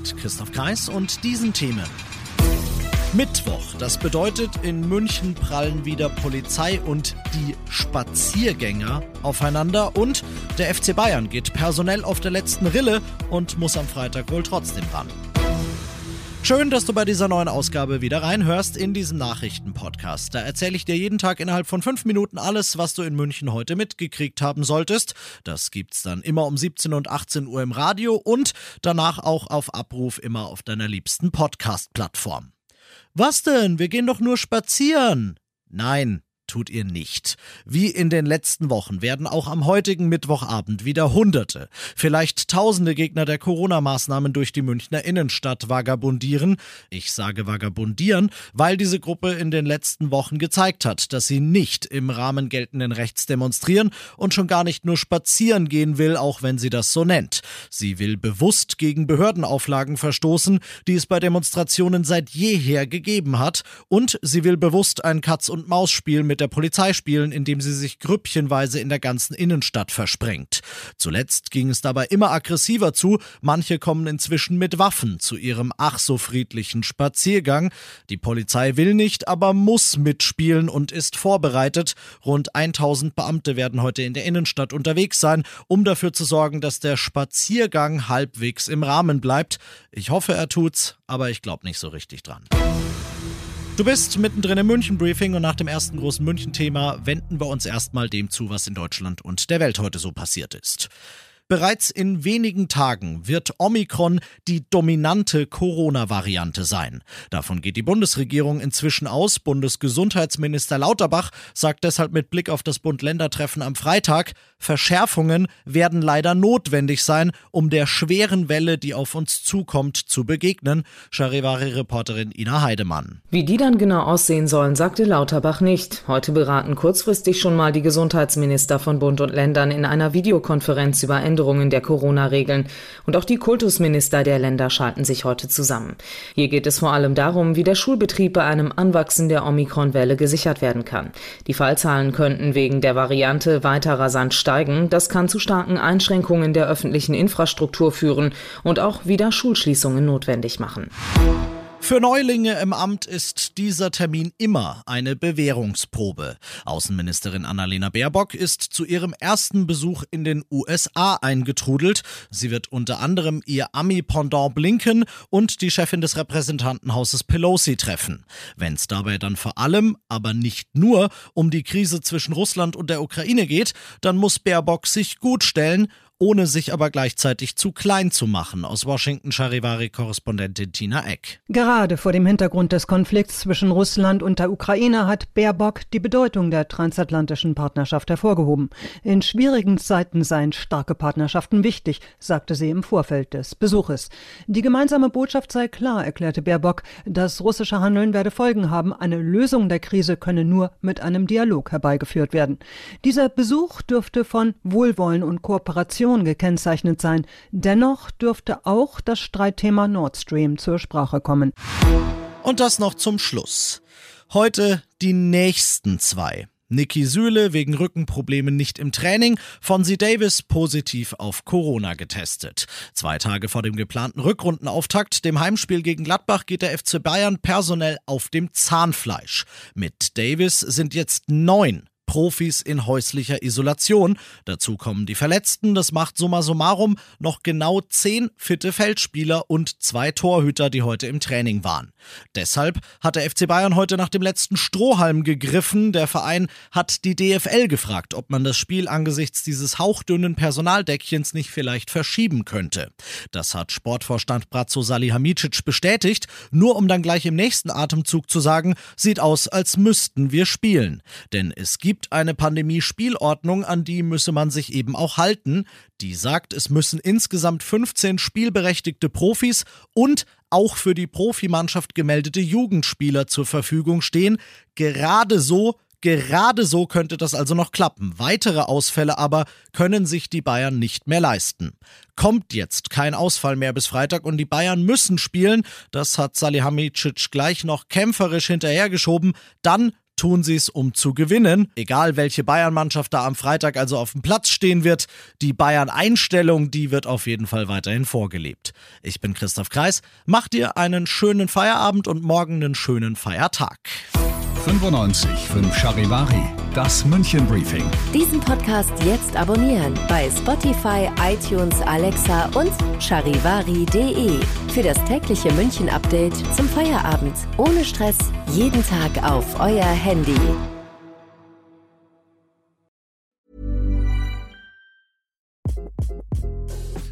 Mit Christoph Kreis und diesen Themen. Mittwoch, das bedeutet, in München prallen wieder Polizei und die Spaziergänger aufeinander und der FC Bayern geht personell auf der letzten Rille und muss am Freitag wohl trotzdem ran. Schön, dass du bei dieser neuen Ausgabe wieder reinhörst in diesem Nachrichtenpodcast. Da erzähle ich dir jeden Tag innerhalb von fünf Minuten alles, was du in München heute mitgekriegt haben solltest. Das gibt's dann immer um 17 und 18 Uhr im Radio und danach auch auf Abruf immer auf deiner liebsten Podcast-Plattform. Was denn? Wir gehen doch nur spazieren. Nein, tut ihr nicht. Wie in den letzten Wochen werden auch am heutigen Mittwochabend wieder Hunderte, vielleicht Tausende Gegner der Corona-Maßnahmen durch die Münchner Innenstadt vagabundieren. Ich sage vagabundieren, weil diese Gruppe in den letzten Wochen gezeigt hat, dass sie nicht im Rahmen geltenden Rechts demonstrieren und schon gar nicht nur spazieren gehen will, auch wenn sie das so nennt. Sie will bewusst gegen Behördenauflagen verstoßen, die es bei Demonstrationen seit jeher gegeben hat, und sie will bewusst ein Katz-und-Maus-Spiel mit der Polizei spielen, indem sie sich grüppchenweise in der ganzen Innenstadt versprengt. Zuletzt ging es dabei immer aggressiver zu, manche kommen inzwischen mit Waffen zu ihrem ach so friedlichen Spaziergang. Die Polizei will nicht, aber muss mitspielen und ist vorbereitet. Rund 1000 Beamte werden heute in der Innenstadt unterwegs sein, um dafür zu sorgen, dass der Spaziergang halbwegs im Rahmen bleibt. Ich hoffe, er tut's, aber ich glaube nicht so richtig dran. Du bist mittendrin im München-Briefing und nach dem ersten großen München-Thema wenden wir uns erstmal dem zu, was in Deutschland und der Welt heute so passiert ist. Bereits in wenigen Tagen wird Omikron die dominante Corona-Variante sein. Davon geht die Bundesregierung inzwischen aus. Bundesgesundheitsminister Lauterbach sagt deshalb mit Blick auf das Bund-Länder-Treffen am Freitag, Verschärfungen werden leider notwendig sein, um der schweren Welle, die auf uns zukommt, zu begegnen. Charivari-Reporterin Ina Heidemann. Wie die dann genau aussehen sollen, sagte Lauterbach nicht. Heute beraten kurzfristig schon mal die Gesundheitsminister von Bund und Ländern in einer Videokonferenz über Änderungen Änderungen der Corona-Regeln. Und auch die Kultusminister der Länder schalten sich heute zusammen. Hier geht es vor allem darum, wie der Schulbetrieb bei einem Anwachsen der Omikron-Welle gesichert werden kann. Die Fallzahlen könnten wegen der Variante weiter rasant steigen. Das kann zu starken Einschränkungen der öffentlichen Infrastruktur führen und auch wieder Schulschließungen notwendig machen. Für Neulinge im Amt ist dieser Termin immer eine Bewährungsprobe. Außenministerin Annalena Baerbock ist zu ihrem ersten Besuch in den USA eingetrudelt. Sie wird unter anderem ihr Ami-Pendant Blinken und die Chefin des Repräsentantenhauses Pelosi treffen. Wenn es dabei dann vor allem, aber nicht nur, um die Krise zwischen Russland und der Ukraine geht, dann muss Baerbock sich gut stellen ohne sich aber gleichzeitig zu klein zu machen. Aus Washington Charivari-Korrespondentin Tina Eck. Gerade vor dem Hintergrund des Konflikts zwischen Russland und der Ukraine hat Baerbock die Bedeutung der transatlantischen Partnerschaft hervorgehoben. In schwierigen Zeiten seien starke Partnerschaften wichtig, sagte sie im Vorfeld des Besuches. Die gemeinsame Botschaft sei klar, erklärte Baerbock. Das russische Handeln werde Folgen haben. Eine Lösung der Krise könne nur mit einem Dialog herbeigeführt werden. Dieser Besuch dürfte von Wohlwollen und Kooperation Diskussion gekennzeichnet sein. Dennoch dürfte auch das Streitthema Nord Stream zur Sprache kommen. Und das noch zum Schluss. Heute die nächsten zwei. Niki Süle wegen Rückenproblemen nicht im Training, Fonzie Davis positiv auf Corona getestet. Zwei Tage vor dem geplanten Rückrundenauftakt, dem Heimspiel gegen Gladbach, geht der FC Bayern personell auf dem Zahnfleisch. Mit Davis sind jetzt neun Profis in häuslicher Isolation. Dazu kommen die Verletzten. Das macht summa summarum noch genau zehn fitte Feldspieler und zwei Torhüter, die heute im Training waren. Deshalb hat der FC Bayern heute nach dem letzten Strohhalm gegriffen. Der Verein hat die DFL gefragt, ob man das Spiel angesichts dieses hauchdünnen Personaldeckchens nicht vielleicht verschieben könnte. Das hat Sportvorstand Brazzo Salihamidzic bestätigt, nur um dann gleich im nächsten Atemzug zu sagen, sieht aus, als müssten wir spielen. Denn es gibt gibt eine Pandemie-Spielordnung, an die müsse man sich eben auch halten. Die sagt, es müssen insgesamt 15 spielberechtigte Profis und auch für die Profimannschaft gemeldete Jugendspieler zur Verfügung stehen. Gerade so Gerade so könnte das also noch klappen. Weitere Ausfälle aber können sich die Bayern nicht mehr leisten. Kommt jetzt kein Ausfall mehr bis Freitag und die Bayern müssen spielen, das hat Salihamidzic gleich noch kämpferisch hinterhergeschoben, dann tun sie es, um zu gewinnen. Egal welche Bayern-Mannschaft da am Freitag also auf dem Platz stehen wird, die Bayern-Einstellung, die wird auf jeden Fall weiterhin vorgelebt. Ich bin Christoph Kreis, mach dir einen schönen Feierabend und morgen einen schönen Feiertag. 95 5 Charivari, das München Briefing. Diesen Podcast jetzt abonnieren bei Spotify, iTunes, Alexa und charivari.de. Für das tägliche München Update zum Feierabend. Ohne Stress, jeden Tag auf euer Handy.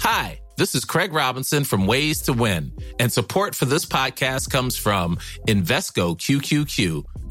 Hi, this is Craig Robinson from Ways to Win, and support for this podcast comes from Invesco QQQ